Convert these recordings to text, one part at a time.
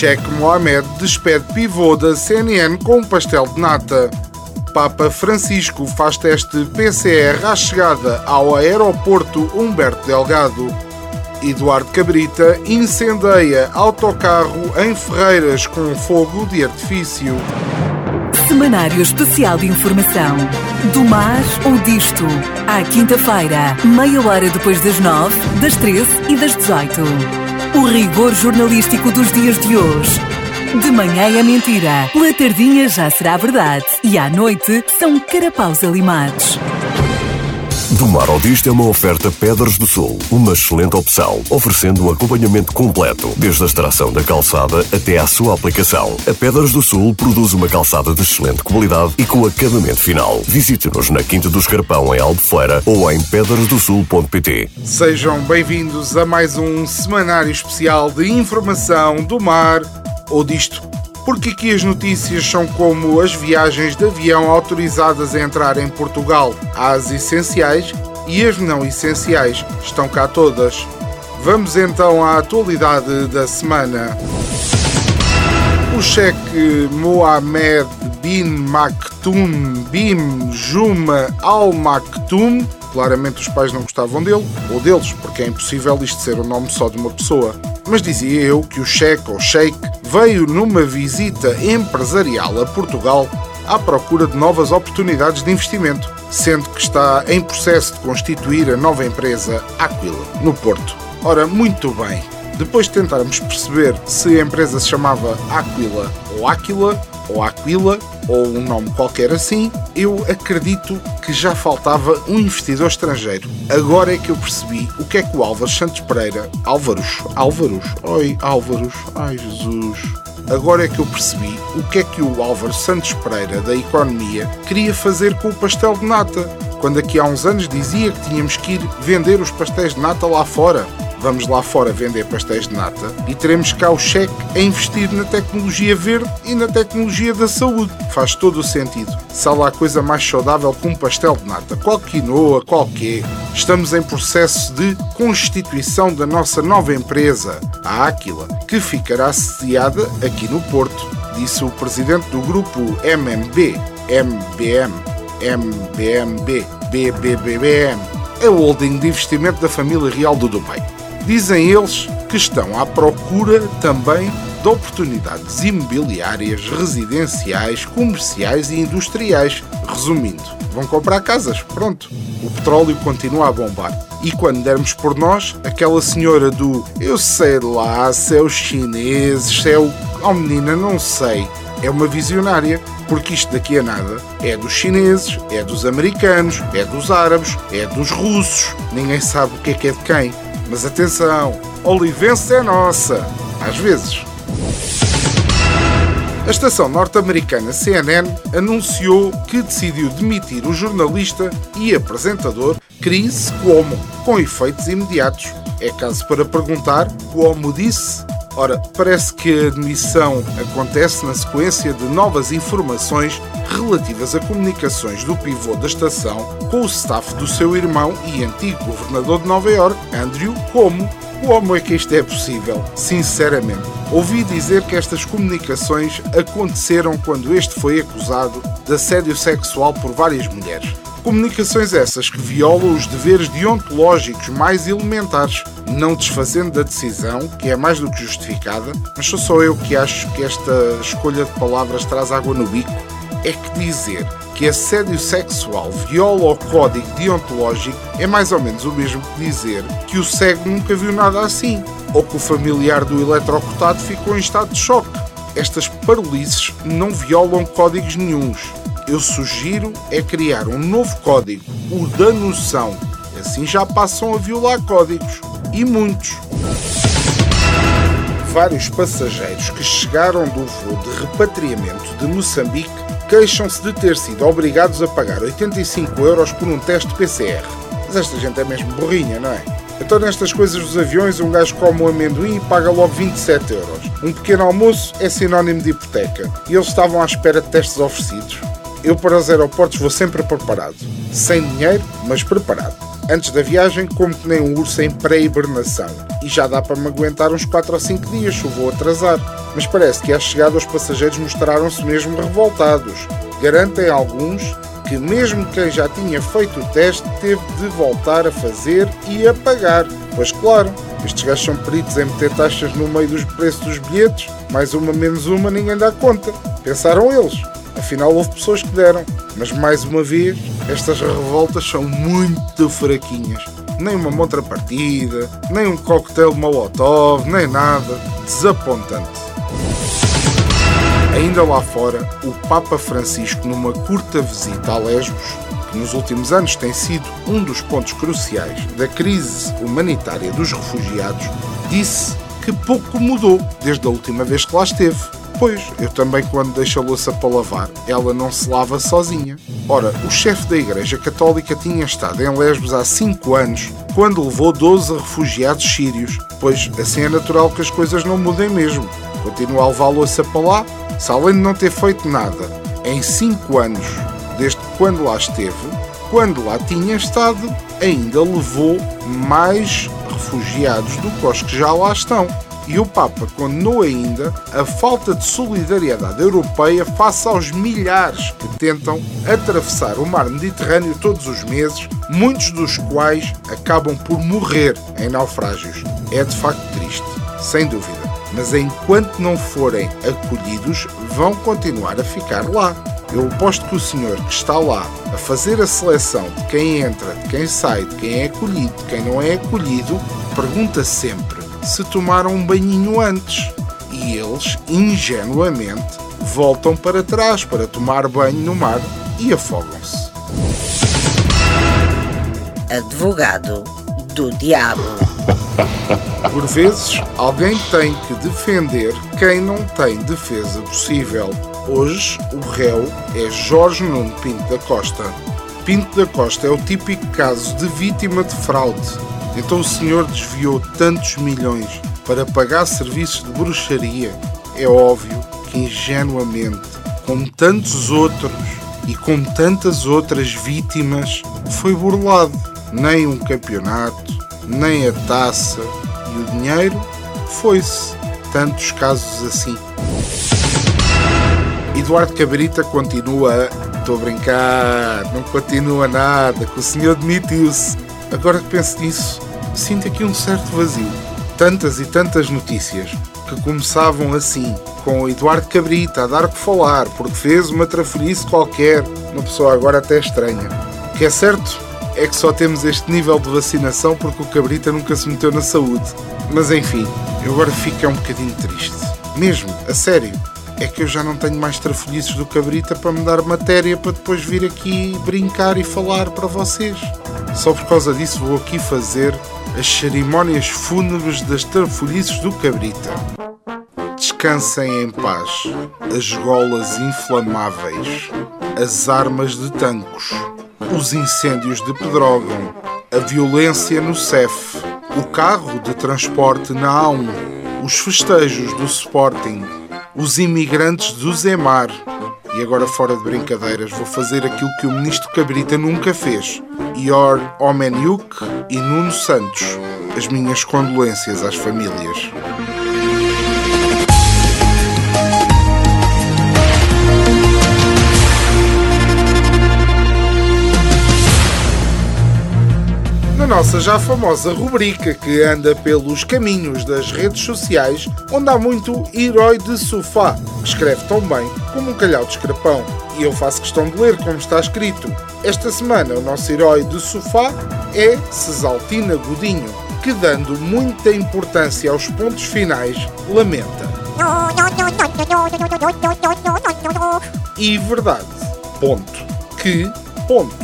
Sheikh Mohamed despede pivô da CNN com um pastel de nata. Papa Francisco faz teste PCR à chegada ao aeroporto Humberto Delgado. Eduardo Cabrita incendeia autocarro em Ferreiras com fogo de artifício. Semanário Especial de Informação. Do mar ou disto. À quinta-feira, meia hora depois das nove, das treze e das dezoito. O rigor jornalístico dos dias de hoje. De manhã é mentira, pela tardinha já será verdade e à noite são carapaus alimados. Do Mar ao Disto é uma oferta Pedras do Sul, uma excelente opção, oferecendo um acompanhamento completo, desde a extração da calçada até à sua aplicação. A Pedras do Sul produz uma calçada de excelente qualidade e com acabamento final. Visite-nos na Quinta do Escarpão, em Albufeira, ou em pedrasdosul.pt. Sejam bem-vindos a mais um semanário especial de informação do mar ou disto. Porque aqui as notícias são como as viagens de avião autorizadas a entrar em Portugal. As essenciais e as não essenciais. Estão cá todas. Vamos então à atualidade da semana. O cheque Mohamed bin Maktoum bin Juma Al Maktoum Claramente os pais não gostavam dele, ou deles, porque é impossível isto ser o nome só de uma pessoa. Mas dizia eu que o cheque ou sheik veio numa visita empresarial a Portugal à procura de novas oportunidades de investimento, sendo que está em processo de constituir a nova empresa Aquila, no Porto. Ora, muito bem. Depois de tentarmos perceber se a empresa se chamava Aquila ou Aquila, ou Aquila, ou um nome qualquer assim, eu acredito que já faltava um investidor estrangeiro. Agora é que eu percebi o que é que o Álvaro Santos Pereira, Álvaros, Álvaros, oi Álvaros, ai Jesus. Agora é que eu percebi o que é que o Álvaro Santos Pereira da Economia queria fazer com o pastel de nata, quando aqui há uns anos dizia que tínhamos que ir vender os pastéis de nata lá fora vamos lá fora vender pastéis de nata e teremos cá o cheque a investir na tecnologia verde e na tecnologia da saúde. Faz todo o sentido. Se há coisa mais saudável que um pastel de nata, qual quinoa, qualquer. Estamos em processo de constituição da nossa nova empresa, a Aquila, que ficará sediada aqui no Porto, disse o presidente do grupo MMB, MBM, MBMB, BBBBM, a holding de investimento da família real do Dubai. Dizem eles que estão à procura também de oportunidades imobiliárias, residenciais, comerciais e industriais. Resumindo, vão comprar casas, pronto. O petróleo continua a bombar. E quando dermos por nós, aquela senhora do eu sei lá, se é os chineses, se é o. Oh menina, não sei. É uma visionária, porque isto daqui a nada é dos chineses, é dos americanos, é dos árabes, é dos russos. Ninguém sabe o que é que é de quem. Mas atenção, Olivença é nossa. Às vezes. A estação norte-americana CNN anunciou que decidiu demitir o jornalista e apresentador Chris Cuomo, com efeitos imediatos. É caso para perguntar, Cuomo disse Ora, parece que a demissão acontece na sequência de novas informações relativas a comunicações do pivô da estação com o staff do seu irmão e antigo governador de Nova York, Andrew Cuomo. Como é que isto é possível? Sinceramente, ouvi dizer que estas comunicações aconteceram quando este foi acusado de assédio sexual por várias mulheres. Comunicações essas que violam os deveres deontológicos mais elementares, não desfazendo da decisão, que é mais do que justificada, mas sou só eu que acho que esta escolha de palavras traz água no bico. É que dizer que assédio sexual viola o código deontológico é mais ou menos o mesmo que dizer que o cego nunca viu nada assim, ou que o familiar do eletrocutado ficou em estado de choque. estas parolices não violam códigos nenhuns. Eu sugiro é criar um novo código, o da noção. Assim já passam a violar códigos. E muitos. Vários passageiros que chegaram do voo de repatriamento de Moçambique queixam-se de ter sido obrigados a pagar 85 euros por um teste PCR. Mas esta gente é mesmo burrinha, não é? Então nestas coisas dos aviões um gajo come um amendoim e paga logo 27 euros. Um pequeno almoço é sinónimo de hipoteca. E eles estavam à espera de testes oferecidos. Eu para os aeroportos vou sempre preparado. Sem dinheiro, mas preparado. Antes da viagem, como que nem um urso em pré-hibernação. E já dá para me aguentar uns 4 ou 5 dias eu vou atrasar. Mas parece que à chegada os passageiros mostraram-se mesmo revoltados. Garantem alguns que mesmo quem já tinha feito o teste teve de voltar a fazer e a pagar. Pois claro, estes gajos são peritos em meter taxas no meio dos preços dos bilhetes, mais uma menos uma ninguém dá conta. Pensaram eles. Afinal houve pessoas que deram. Mas mais uma vez, estas revoltas são muito fraquinhas. Nem uma partida, nem um coquetel molotov, nem nada. Desapontante. Ainda lá fora, o Papa Francisco, numa curta visita a Lesbos, que nos últimos anos tem sido um dos pontos cruciais da crise humanitária dos refugiados, disse que pouco mudou desde a última vez que lá esteve. Pois, eu também, quando deixo a louça para lavar, ela não se lava sozinha. Ora, o chefe da Igreja Católica tinha estado em Lesbos há 5 anos, quando levou 12 refugiados sírios, pois assim é natural que as coisas não mudem mesmo. Continua a levar a louça para lá, se além de não ter feito nada em 5 anos desde quando lá esteve, quando lá tinha estado, ainda levou mais refugiados do que os que já lá estão. E o Papa condenou ainda a falta de solidariedade europeia face aos milhares que tentam atravessar o mar Mediterrâneo todos os meses, muitos dos quais acabam por morrer em naufrágios. É de facto triste, sem dúvida mas enquanto não forem acolhidos, vão continuar a ficar lá. Eu aposto que o senhor que está lá a fazer a seleção de quem entra, de quem sai, de quem é acolhido, de quem não é acolhido, pergunta sempre se tomaram um banhinho antes. E eles, ingenuamente, voltam para trás para tomar banho no mar e afogam-se. Advogado do Diabo. Por vezes, alguém tem que defender quem não tem defesa possível. Hoje, o réu é Jorge Nuno Pinto da Costa. Pinto da Costa é o típico caso de vítima de fraude. Então o senhor desviou tantos milhões para pagar serviços de bruxaria. É óbvio que ingenuamente, como tantos outros e como tantas outras vítimas, foi burlado. Nem um campeonato, nem a taça e o dinheiro foi-se. Tantos casos assim. Eduardo Cabrita continua. Estou a brincar, não continua nada, que o senhor demitiu-se. Agora que penso nisso, sinto aqui um certo vazio. Tantas e tantas notícias que começavam assim, com o Eduardo Cabrita a dar que falar, porque fez uma trafelice qualquer, uma pessoa agora até estranha. O que é certo é que só temos este nível de vacinação porque o Cabrita nunca se meteu na saúde. Mas enfim, eu agora fico um bocadinho triste. Mesmo, a sério. É que eu já não tenho mais trafolhices do Cabrita para me dar matéria para depois vir aqui brincar e falar para vocês. Só por causa disso vou aqui fazer as cerimónias fúnebres das trafolhices do Cabrita. Descansem em paz. As golas inflamáveis, as armas de tancos. Os incêndios de Pedrógão, a violência no CEF, o carro de transporte na A1, os festejos do Sporting, os imigrantes do Zemar. E agora, fora de brincadeiras, vou fazer aquilo que o ministro Cabrita nunca fez. Ior Omeniuk e Nuno Santos. As minhas condolências às famílias. Nossa já famosa rubrica que anda pelos caminhos das redes sociais, onde há muito herói de sofá, que escreve tão bem como um calhau de escrapão. E eu faço questão de ler como está escrito. Esta semana o nosso herói de sofá é Cesaltina Godinho, que dando muita importância aos pontos finais, lamenta. E verdade. Ponto. Que. Ponto.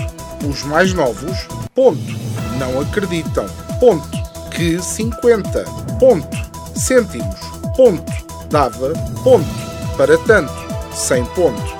Os mais novos. Ponto. Não acreditam. Ponto. Que 50. Ponto. Cêntimos. Ponto. Dava. Ponto. Para tanto. 100 pontos.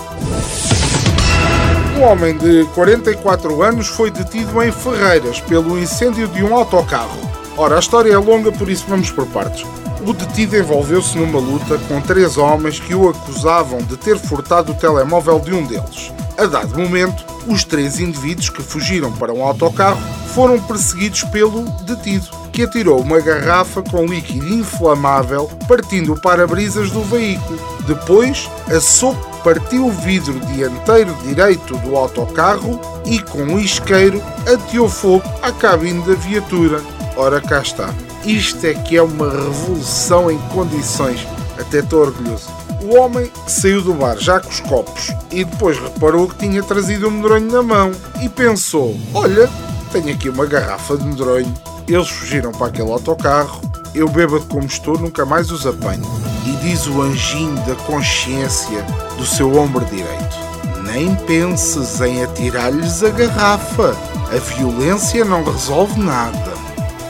Um homem de 44 anos foi detido em Ferreiras pelo incêndio de um autocarro. Ora, a história é longa, por isso vamos por partes. O detido envolveu-se numa luta com três homens que o acusavam de ter furtado o telemóvel de um deles. A dado momento, os três indivíduos que fugiram para um autocarro foram perseguidos pelo detido, que atirou uma garrafa com líquido inflamável, partindo o para-brisas do veículo. Depois, a soco partiu o vidro dianteiro direito do autocarro e, com um isqueiro, ateou fogo à cabine da viatura. Ora, cá está. Isto é que é uma revolução em condições. Até estou orgulhoso. O homem saiu do bar já com os copos e depois reparou que tinha trazido um medronho na mão e pensou: Olha, tenho aqui uma garrafa de medronho. Eles fugiram para aquele autocarro. Eu bêbado como estou, nunca mais os apanho. E diz o anjinho da consciência do seu ombro direito: Nem penses em atirar-lhes a garrafa. A violência não resolve nada.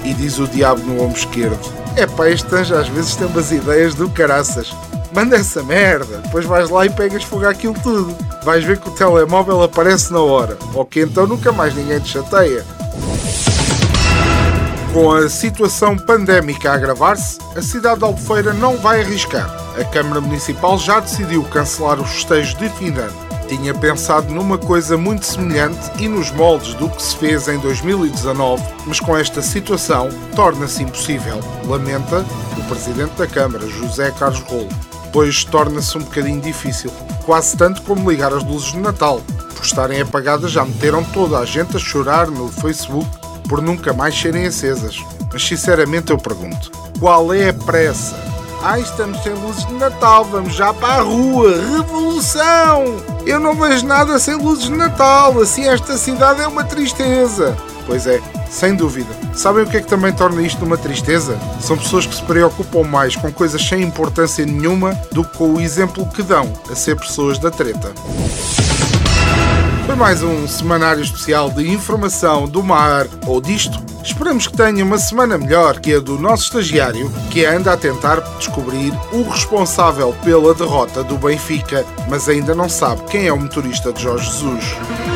E diz o diabo no ombro esquerdo: É pá, este anjo às vezes tem umas ideias do caraças. Manda essa merda, depois vais lá e pegas fogo àquilo tudo. Vais ver que o telemóvel aparece na hora, ou que então nunca mais ninguém te chateia. Com a situação pandémica a agravar-se, a cidade de Albufeira não vai arriscar. A Câmara Municipal já decidiu cancelar os festejos de fim de ano. Tinha pensado numa coisa muito semelhante e nos moldes do que se fez em 2019, mas com esta situação torna-se impossível, lamenta o Presidente da Câmara, José Carlos Rolo. Pois torna-se um bocadinho difícil, quase tanto como ligar as luzes de Natal. Por estarem apagadas já meteram toda a gente a chorar no Facebook por nunca mais serem acesas. Mas sinceramente eu pergunto: qual é a pressa? Ai, estamos sem luzes de Natal, vamos já para a rua! Revolução! Eu não vejo nada sem luzes de Natal, assim esta cidade é uma tristeza. Pois é, sem dúvida. Sabem o que é que também torna isto uma tristeza? São pessoas que se preocupam mais com coisas sem importância nenhuma do que com o exemplo que dão a ser pessoas da treta. Foi mais um semanário especial de informação do mar ou disto. Esperamos que tenha uma semana melhor que a do nosso estagiário, que anda a tentar descobrir o responsável pela derrota do Benfica, mas ainda não sabe quem é o motorista de Jorge Jesus.